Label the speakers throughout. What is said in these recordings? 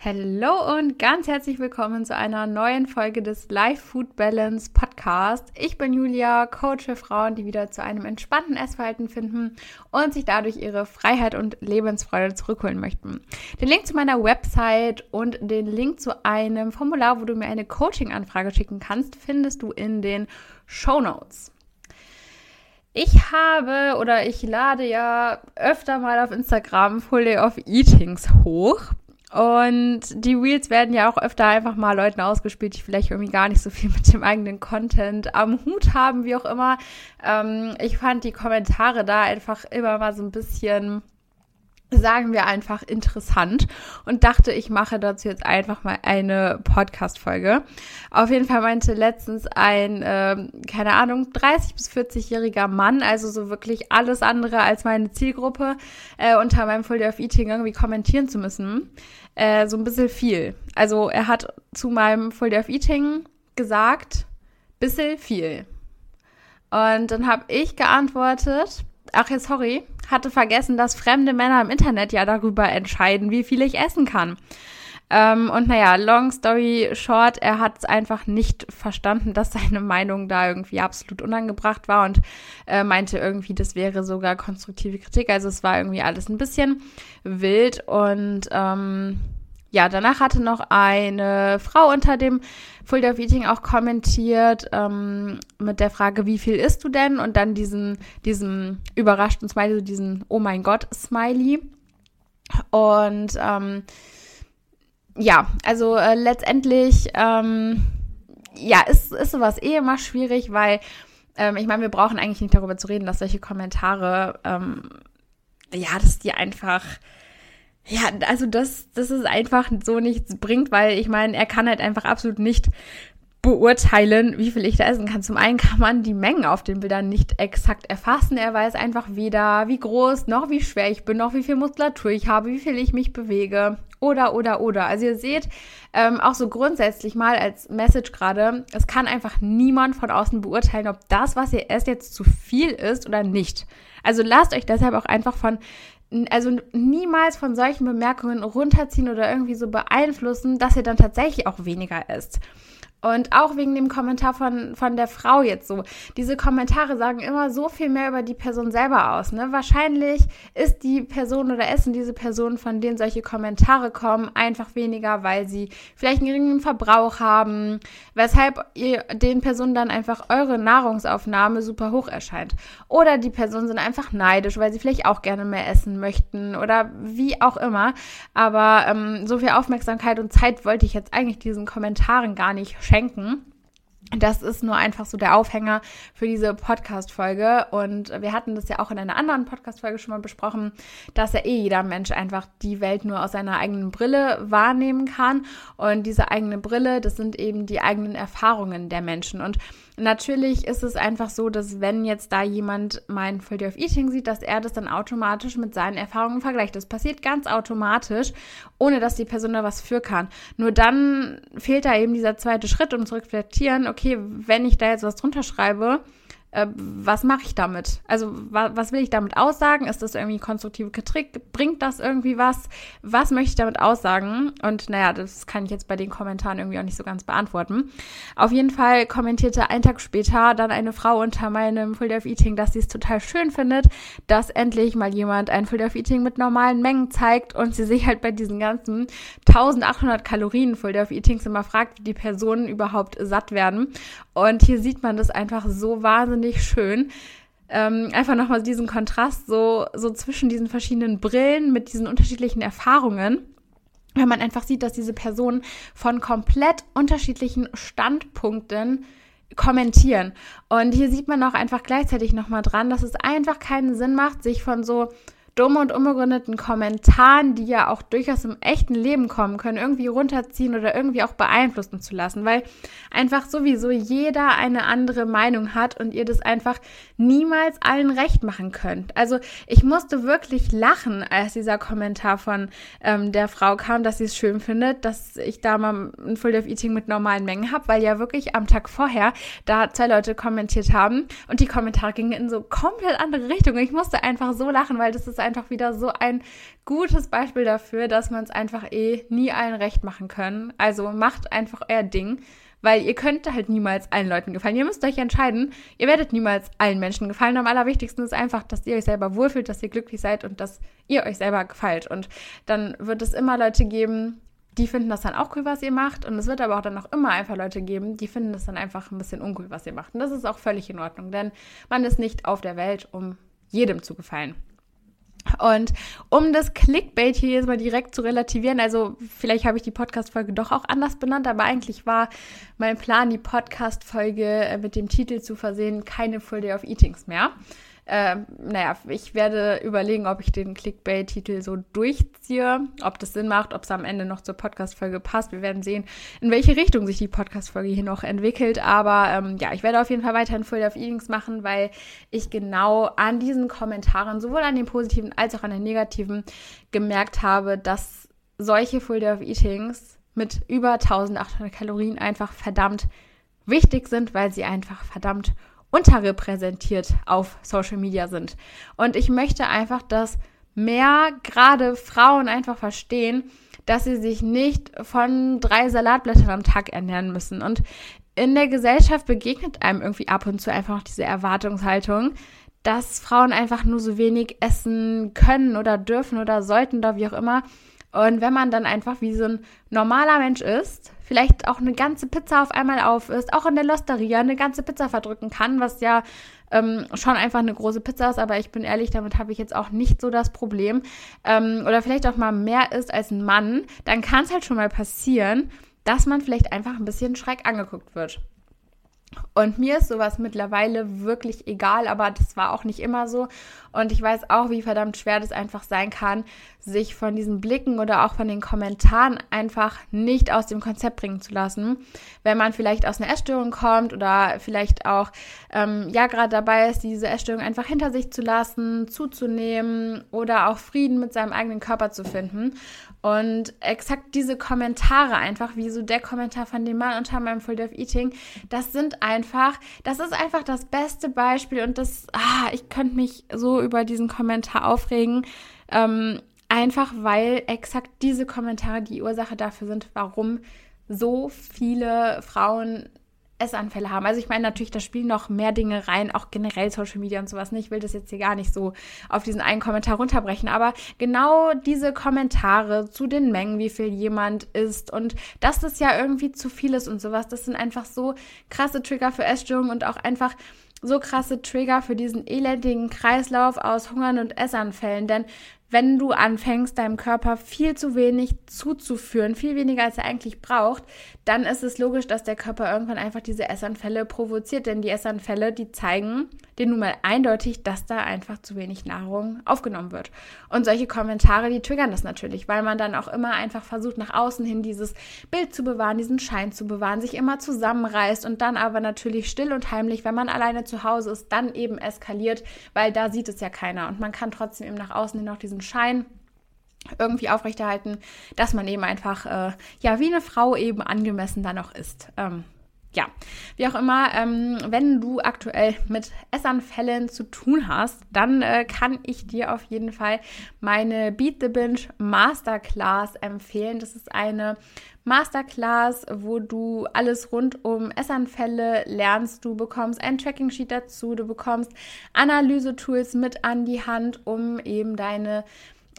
Speaker 1: Hallo und ganz herzlich willkommen zu einer neuen Folge des Life Food Balance Podcast. Ich bin Julia, Coach für Frauen, die wieder zu einem entspannten Essverhalten finden und sich dadurch ihre Freiheit und Lebensfreude zurückholen möchten. Den Link zu meiner Website und den Link zu einem Formular, wo du mir eine Coaching-Anfrage schicken kannst, findest du in den Show Notes. Ich habe oder ich lade ja öfter mal auf Instagram Full Day of Eatings hoch. Und die Reels werden ja auch öfter einfach mal Leuten ausgespielt, die vielleicht irgendwie gar nicht so viel mit dem eigenen Content am Hut haben, wie auch immer. Ähm, ich fand die Kommentare da einfach immer mal so ein bisschen sagen wir einfach interessant und dachte, ich mache dazu jetzt einfach mal eine Podcast-Folge. Auf jeden Fall meinte letztens ein, äh, keine Ahnung, 30 bis 40-jähriger Mann, also so wirklich alles andere als meine Zielgruppe, äh, unter meinem Full Day of Eating irgendwie kommentieren zu müssen. Äh, so ein bisschen viel. Also er hat zu meinem Full Day of Eating gesagt, bisschen viel. Und dann habe ich geantwortet, ach ja, sorry, hatte vergessen, dass fremde Männer im Internet ja darüber entscheiden, wie viel ich essen kann. Ähm, und naja, long story short, er hat es einfach nicht verstanden, dass seine Meinung da irgendwie absolut unangebracht war und äh, meinte irgendwie, das wäre sogar konstruktive Kritik. Also es war irgendwie alles ein bisschen wild und ähm, ja, danach hatte noch eine Frau unter dem of Eating auch kommentiert ähm, mit der Frage, wie viel isst du denn? Und dann diesen, diesen überraschten Smiley, so diesen Oh mein Gott Smiley. Und ähm, ja, also äh, letztendlich, ähm, ja, ist, ist sowas eh immer schwierig, weil ähm, ich meine, wir brauchen eigentlich nicht darüber zu reden, dass solche Kommentare, ähm, ja, dass die einfach ja, also das, das ist einfach so nichts bringt, weil ich meine, er kann halt einfach absolut nicht beurteilen, wie viel ich da essen kann. Zum einen kann man die Mengen auf den Bildern nicht exakt erfassen. Er weiß einfach weder, wie groß, noch wie schwer ich bin, noch wie viel Muskulatur ich habe, wie viel ich mich bewege. Oder, oder, oder. Also ihr seht, ähm, auch so grundsätzlich mal als Message gerade, es kann einfach niemand von außen beurteilen, ob das, was ihr esst, jetzt zu viel ist oder nicht. Also lasst euch deshalb auch einfach von also niemals von solchen Bemerkungen runterziehen oder irgendwie so beeinflussen, dass ihr dann tatsächlich auch weniger isst. Und auch wegen dem Kommentar von, von der Frau jetzt so. Diese Kommentare sagen immer so viel mehr über die Person selber aus. Ne? Wahrscheinlich ist die Person oder essen diese Personen, von denen solche Kommentare kommen, einfach weniger, weil sie vielleicht einen geringen Verbrauch haben, weshalb ihr den Personen dann einfach eure Nahrungsaufnahme super hoch erscheint. Oder die Personen sind einfach neidisch, weil sie vielleicht auch gerne mehr essen möchten oder wie auch immer. Aber ähm, so viel Aufmerksamkeit und Zeit wollte ich jetzt eigentlich diesen Kommentaren gar nicht schenken. Das ist nur einfach so der Aufhänger für diese Podcast-Folge. Und wir hatten das ja auch in einer anderen Podcast-Folge schon mal besprochen, dass ja eh jeder Mensch einfach die Welt nur aus seiner eigenen Brille wahrnehmen kann. Und diese eigene Brille, das sind eben die eigenen Erfahrungen der Menschen. Und Natürlich ist es einfach so, dass wenn jetzt da jemand mein Full Day of Eating sieht, dass er das dann automatisch mit seinen Erfahrungen vergleicht. Das passiert ganz automatisch, ohne dass die Person da was für kann. Nur dann fehlt da eben dieser zweite Schritt, um zu reflektieren, okay, wenn ich da jetzt was drunter schreibe, äh, was mache ich damit? Also wa was will ich damit aussagen? Ist das irgendwie konstruktive Kritik? Bringt das irgendwie was? Was möchte ich damit aussagen? Und naja, das kann ich jetzt bei den Kommentaren irgendwie auch nicht so ganz beantworten. Auf jeden Fall kommentierte einen Tag später dann eine Frau unter meinem Full Day of Eating, dass sie es total schön findet, dass endlich mal jemand ein Full Day of Eating mit normalen Mengen zeigt und sie sich halt bei diesen ganzen 1800 Kalorien Full Day of Eatings immer fragt, wie die Personen überhaupt satt werden. Und hier sieht man das einfach so wahnsinnig schön. Ähm, einfach nochmal diesen Kontrast so, so zwischen diesen verschiedenen Brillen mit diesen unterschiedlichen Erfahrungen. Wenn man einfach sieht, dass diese Personen von komplett unterschiedlichen Standpunkten kommentieren. Und hier sieht man auch einfach gleichzeitig nochmal dran, dass es einfach keinen Sinn macht, sich von so dumme und unbegründeten Kommentaren, die ja auch durchaus im echten Leben kommen können, irgendwie runterziehen oder irgendwie auch beeinflussen zu lassen, weil einfach sowieso jeder eine andere Meinung hat und ihr das einfach niemals allen recht machen könnt. Also ich musste wirklich lachen, als dieser Kommentar von ähm, der Frau kam, dass sie es schön findet, dass ich da mal ein Full Day of Eating mit normalen Mengen habe, weil ja wirklich am Tag vorher da zwei Leute kommentiert haben und die Kommentare gingen in so komplett andere Richtungen. Ich musste einfach so lachen, weil das ist einfach wieder so ein gutes Beispiel dafür, dass man es einfach eh nie allen recht machen können. Also macht einfach euer Ding. Weil ihr könnt halt niemals allen Leuten gefallen. Ihr müsst euch entscheiden. Ihr werdet niemals allen Menschen gefallen. Am allerwichtigsten ist einfach, dass ihr euch selber wohlfühlt, dass ihr glücklich seid und dass ihr euch selber gefällt. Und dann wird es immer Leute geben, die finden das dann auch cool, was ihr macht. Und es wird aber auch dann noch immer einfach Leute geben, die finden das dann einfach ein bisschen uncool, was ihr macht. Und das ist auch völlig in Ordnung, denn man ist nicht auf der Welt, um jedem zu gefallen. Und um das Clickbait hier jetzt mal direkt zu relativieren, also vielleicht habe ich die Podcast-Folge doch auch anders benannt, aber eigentlich war mein Plan, die Podcast-Folge äh, mit dem Titel zu versehen, keine Full Day of Eatings mehr. Äh, naja, ich werde überlegen, ob ich den Clickbait-Titel so durchziehe, ob das Sinn macht, ob es am Ende noch zur Podcast-Folge passt. Wir werden sehen, in welche Richtung sich die Podcast-Folge hier noch entwickelt. Aber ähm, ja, ich werde auf jeden Fall weiterhin Full of Eatings machen, weil ich genau an diesen Kommentaren, sowohl an den positiven als auch an den negativen, gemerkt habe, dass solche Full Day of Eatings mit über 1800 Kalorien einfach verdammt wichtig sind, weil sie einfach verdammt unterrepräsentiert auf Social Media sind. Und ich möchte einfach, dass mehr gerade Frauen einfach verstehen, dass sie sich nicht von drei Salatblättern am Tag ernähren müssen. Und in der Gesellschaft begegnet einem irgendwie ab und zu einfach diese Erwartungshaltung, dass Frauen einfach nur so wenig essen können oder dürfen oder sollten oder wie auch immer. Und wenn man dann einfach wie so ein normaler Mensch ist, vielleicht auch eine ganze Pizza auf einmal auf ist, auch in der Losteria eine ganze Pizza verdrücken kann, was ja ähm, schon einfach eine große Pizza ist, aber ich bin ehrlich, damit habe ich jetzt auch nicht so das Problem. Ähm, oder vielleicht auch mal mehr ist als ein Mann, dann kann es halt schon mal passieren, dass man vielleicht einfach ein bisschen schreck angeguckt wird. Und mir ist sowas mittlerweile wirklich egal, aber das war auch nicht immer so. Und ich weiß auch, wie verdammt schwer das einfach sein kann, sich von diesen Blicken oder auch von den Kommentaren einfach nicht aus dem Konzept bringen zu lassen. Wenn man vielleicht aus einer Essstörung kommt oder vielleicht auch, ähm, ja, gerade dabei ist, diese Essstörung einfach hinter sich zu lassen, zuzunehmen oder auch Frieden mit seinem eigenen Körper zu finden. Und exakt diese Kommentare einfach, wie so der Kommentar von dem Mann unter meinem Full Death Eating, das sind einfach, das ist einfach das beste Beispiel und das, ah, ich könnte mich so über diesen Kommentar aufregen. Ähm, einfach weil exakt diese Kommentare die Ursache dafür sind, warum so viele Frauen Essanfälle haben. Also ich meine natürlich, da spielen noch mehr Dinge rein, auch generell Social Media und sowas. Ich will das jetzt hier gar nicht so auf diesen einen Kommentar runterbrechen, aber genau diese Kommentare zu den Mengen, wie viel jemand isst und dass das ja irgendwie zu viel ist und sowas, das sind einfach so krasse Trigger für Essstörungen und auch einfach so krasse Trigger für diesen elendigen Kreislauf aus Hungern und Essanfällen. Denn wenn du anfängst, deinem Körper viel zu wenig zuzuführen, viel weniger als er eigentlich braucht, dann ist es logisch, dass der Körper irgendwann einfach diese Essanfälle provoziert. Denn die Essanfälle, die zeigen dir nun mal eindeutig, dass da einfach zu wenig Nahrung aufgenommen wird. Und solche Kommentare, die triggern das natürlich, weil man dann auch immer einfach versucht, nach außen hin dieses Bild zu bewahren, diesen Schein zu bewahren, sich immer zusammenreißt und dann aber natürlich still und heimlich, wenn man alleine zu Hause ist, dann eben eskaliert, weil da sieht es ja keiner. Und man kann trotzdem eben nach außen hin noch diesen Schein irgendwie aufrechterhalten, dass man eben einfach, äh, ja, wie eine Frau eben angemessen dann auch ist. Ähm, ja, wie auch immer, ähm, wenn du aktuell mit Essanfällen zu tun hast, dann äh, kann ich dir auf jeden Fall meine Beat the Binge Masterclass empfehlen. Das ist eine Masterclass, wo du alles rund um Essanfälle lernst. Du bekommst ein Tracking-Sheet dazu, du bekommst Analyse-Tools mit an die Hand, um eben deine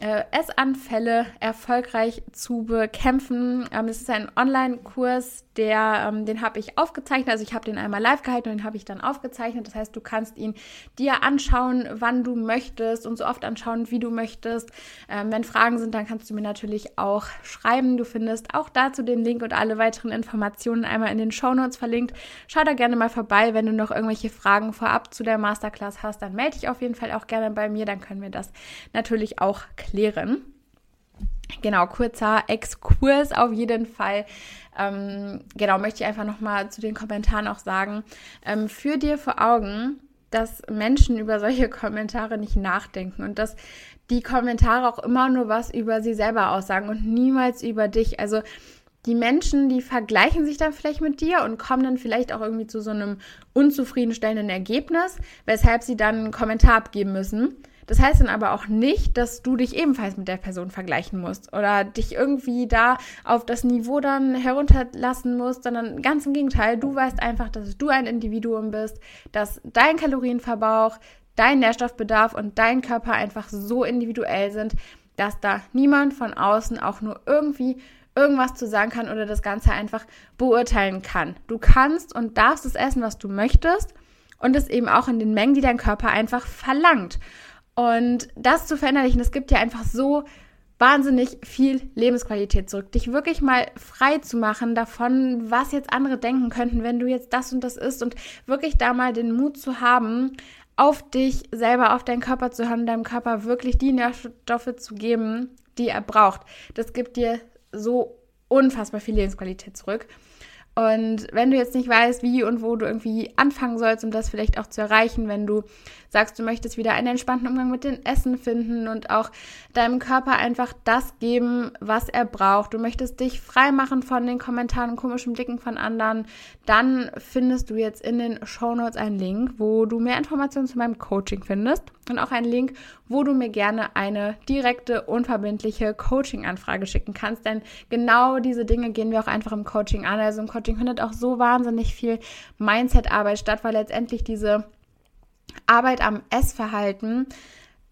Speaker 1: äh, Essanfälle erfolgreich zu bekämpfen. Ähm, es ist ein Online-Kurs, der, ähm, den habe ich aufgezeichnet. Also ich habe den einmal live gehalten und den habe ich dann aufgezeichnet. Das heißt, du kannst ihn dir anschauen, wann du möchtest und so oft anschauen, wie du möchtest. Ähm, wenn Fragen sind, dann kannst du mir natürlich auch schreiben. Du findest auch dazu den Link und alle weiteren Informationen einmal in den Show Notes verlinkt. Schau da gerne mal vorbei. Wenn du noch irgendwelche Fragen vorab zu der Masterclass hast, dann melde dich auf jeden Fall auch gerne bei mir. Dann können wir das natürlich auch klären. Genau, kurzer Exkurs auf jeden Fall. Ähm, genau, möchte ich einfach nochmal zu den Kommentaren auch sagen. Ähm, führ dir vor Augen, dass Menschen über solche Kommentare nicht nachdenken und dass die Kommentare auch immer nur was über sie selber aussagen und niemals über dich. Also die Menschen, die vergleichen sich dann vielleicht mit dir und kommen dann vielleicht auch irgendwie zu so einem unzufriedenstellenden Ergebnis, weshalb sie dann einen Kommentar abgeben müssen. Das heißt dann aber auch nicht, dass du dich ebenfalls mit der Person vergleichen musst oder dich irgendwie da auf das Niveau dann herunterlassen musst, sondern ganz im Gegenteil, du weißt einfach, dass du ein Individuum bist, dass dein Kalorienverbrauch, dein Nährstoffbedarf und dein Körper einfach so individuell sind, dass da niemand von außen auch nur irgendwie irgendwas zu sagen kann oder das Ganze einfach beurteilen kann. Du kannst und darfst es essen, was du möchtest und es eben auch in den Mengen, die dein Körper einfach verlangt. Und das zu verinnerlichen, das gibt dir einfach so wahnsinnig viel Lebensqualität zurück. Dich wirklich mal frei zu machen davon, was jetzt andere denken könnten, wenn du jetzt das und das isst und wirklich da mal den Mut zu haben, auf dich selber, auf deinen Körper zu hören, deinem Körper wirklich die Nährstoffe zu geben, die er braucht. Das gibt dir so unfassbar viel Lebensqualität zurück. Und wenn du jetzt nicht weißt, wie und wo du irgendwie anfangen sollst, um das vielleicht auch zu erreichen, wenn du sagst, du möchtest wieder einen entspannten Umgang mit dem Essen finden und auch deinem Körper einfach das geben, was er braucht. Du möchtest dich frei machen von den Kommentaren und komischen Blicken von anderen, dann findest du jetzt in den Show Notes einen Link, wo du mehr Informationen zu meinem Coaching findest und auch einen Link, wo du mir gerne eine direkte, unverbindliche Coaching-Anfrage schicken kannst. Denn genau diese Dinge gehen wir auch einfach im Coaching an. Also im Coaching findet auch so wahnsinnig viel Mindset-Arbeit statt, weil letztendlich diese Arbeit am Essverhalten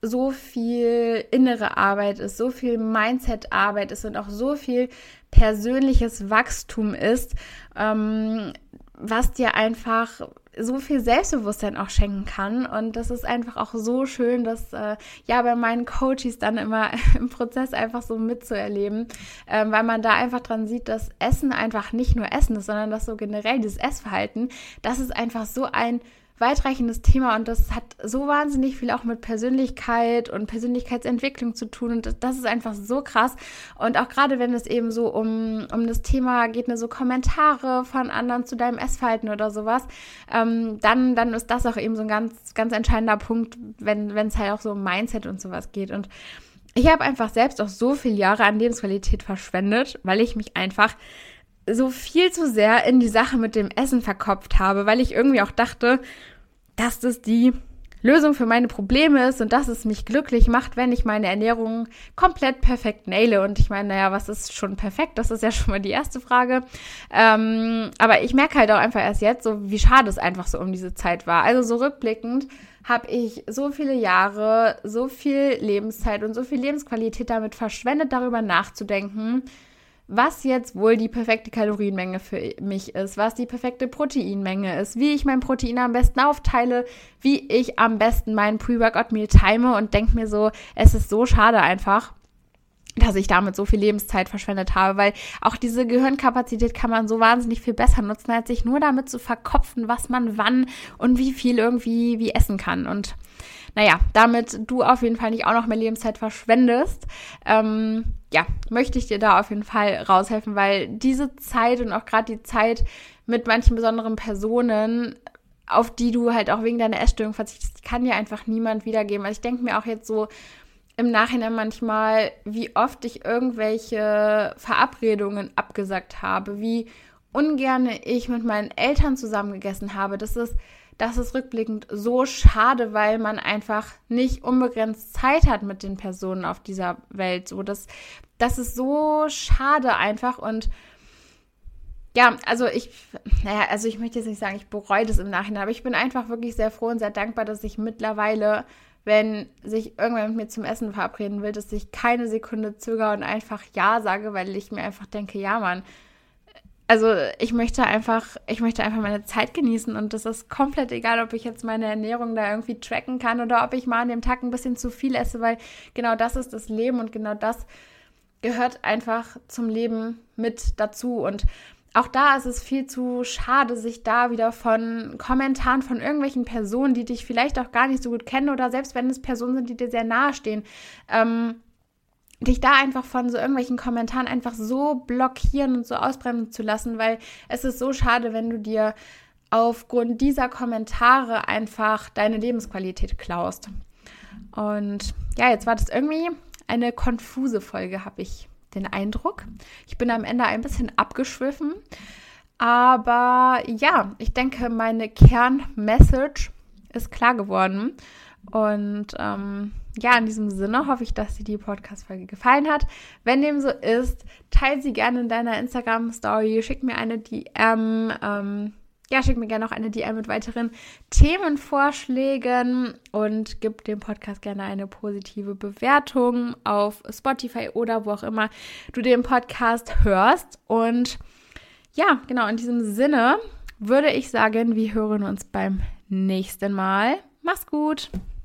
Speaker 1: so viel innere Arbeit ist, so viel Mindset-Arbeit ist und auch so viel persönliches Wachstum ist, ähm, was dir einfach so viel Selbstbewusstsein auch schenken kann. Und das ist einfach auch so schön, das äh, ja bei meinen Coaches dann immer im Prozess einfach so mitzuerleben, ähm, weil man da einfach dran sieht, dass Essen einfach nicht nur Essen ist, sondern dass so generell dieses Essverhalten, das ist einfach so ein weitreichendes Thema und das hat so wahnsinnig viel auch mit Persönlichkeit und Persönlichkeitsentwicklung zu tun und das, ist einfach so krass. Und auch gerade wenn es eben so um, um das Thema geht, ne, so Kommentare von anderen zu deinem Essverhalten oder sowas, ähm, dann, dann ist das auch eben so ein ganz, ganz entscheidender Punkt, wenn es halt auch so um Mindset und sowas geht. Und ich habe einfach selbst auch so viele Jahre an Lebensqualität verschwendet, weil ich mich einfach so viel zu sehr in die Sache mit dem Essen verkopft habe, weil ich irgendwie auch dachte, dass das die Lösung für meine Probleme ist und dass es mich glücklich macht, wenn ich meine Ernährung komplett perfekt naile. Und ich meine, naja, was ist schon perfekt? Das ist ja schon mal die erste Frage. Ähm, aber ich merke halt auch einfach erst jetzt, so wie schade es einfach so um diese Zeit war. Also so rückblickend habe ich so viele Jahre, so viel Lebenszeit und so viel Lebensqualität damit verschwendet, darüber nachzudenken, was jetzt wohl die perfekte Kalorienmenge für mich ist, was die perfekte Proteinmenge ist, wie ich mein Protein am besten aufteile, wie ich am besten meinen Pre-Workout-Meal time und denke mir so, es ist so schade einfach dass ich damit so viel Lebenszeit verschwendet habe, weil auch diese Gehirnkapazität kann man so wahnsinnig viel besser nutzen, als sich nur damit zu verkopfen, was man wann und wie viel irgendwie wie essen kann. Und naja, damit du auf jeden Fall nicht auch noch mehr Lebenszeit verschwendest, ähm, ja, möchte ich dir da auf jeden Fall raushelfen, weil diese Zeit und auch gerade die Zeit mit manchen besonderen Personen, auf die du halt auch wegen deiner Essstörung verzichtest, kann dir einfach niemand wiedergeben. Also ich denke mir auch jetzt so im Nachhinein manchmal, wie oft ich irgendwelche Verabredungen abgesagt habe, wie ungern ich mit meinen Eltern zusammengegessen habe. Das ist das ist rückblickend so schade, weil man einfach nicht unbegrenzt Zeit hat mit den Personen auf dieser Welt. So, das, das ist so schade einfach und ja, also ich, naja, also ich möchte jetzt nicht sagen, ich bereue das im Nachhinein, aber ich bin einfach wirklich sehr froh und sehr dankbar, dass ich mittlerweile, wenn sich irgendwer mit mir zum Essen verabreden will, dass ich keine Sekunde zögere und einfach Ja sage, weil ich mir einfach denke, ja, Mann, also ich möchte einfach, ich möchte einfach meine Zeit genießen und das ist komplett egal, ob ich jetzt meine Ernährung da irgendwie tracken kann oder ob ich mal an dem Tag ein bisschen zu viel esse, weil genau das ist das Leben und genau das gehört einfach zum Leben mit dazu und auch da ist es viel zu schade, sich da wieder von Kommentaren von irgendwelchen Personen, die dich vielleicht auch gar nicht so gut kennen oder selbst wenn es Personen sind, die dir sehr nahe stehen, ähm, dich da einfach von so irgendwelchen Kommentaren einfach so blockieren und so ausbremsen zu lassen, weil es ist so schade, wenn du dir aufgrund dieser Kommentare einfach deine Lebensqualität klaust. Und ja, jetzt war das irgendwie eine konfuse Folge, habe ich den Eindruck. Ich bin am Ende ein bisschen abgeschwiffen. Aber ja, ich denke, meine Kernmessage ist klar geworden. Und ähm, ja, in diesem Sinne hoffe ich, dass dir die Podcast-Folge gefallen hat. Wenn dem so ist, teile sie gerne in deiner Instagram-Story, schick mir eine DM. Ähm, ja, schick mir gerne auch eine DM mit weiteren Themenvorschlägen und gib dem Podcast gerne eine positive Bewertung auf Spotify oder wo auch immer du den Podcast hörst. Und ja, genau, in diesem Sinne würde ich sagen, wir hören uns beim nächsten Mal. Mach's gut!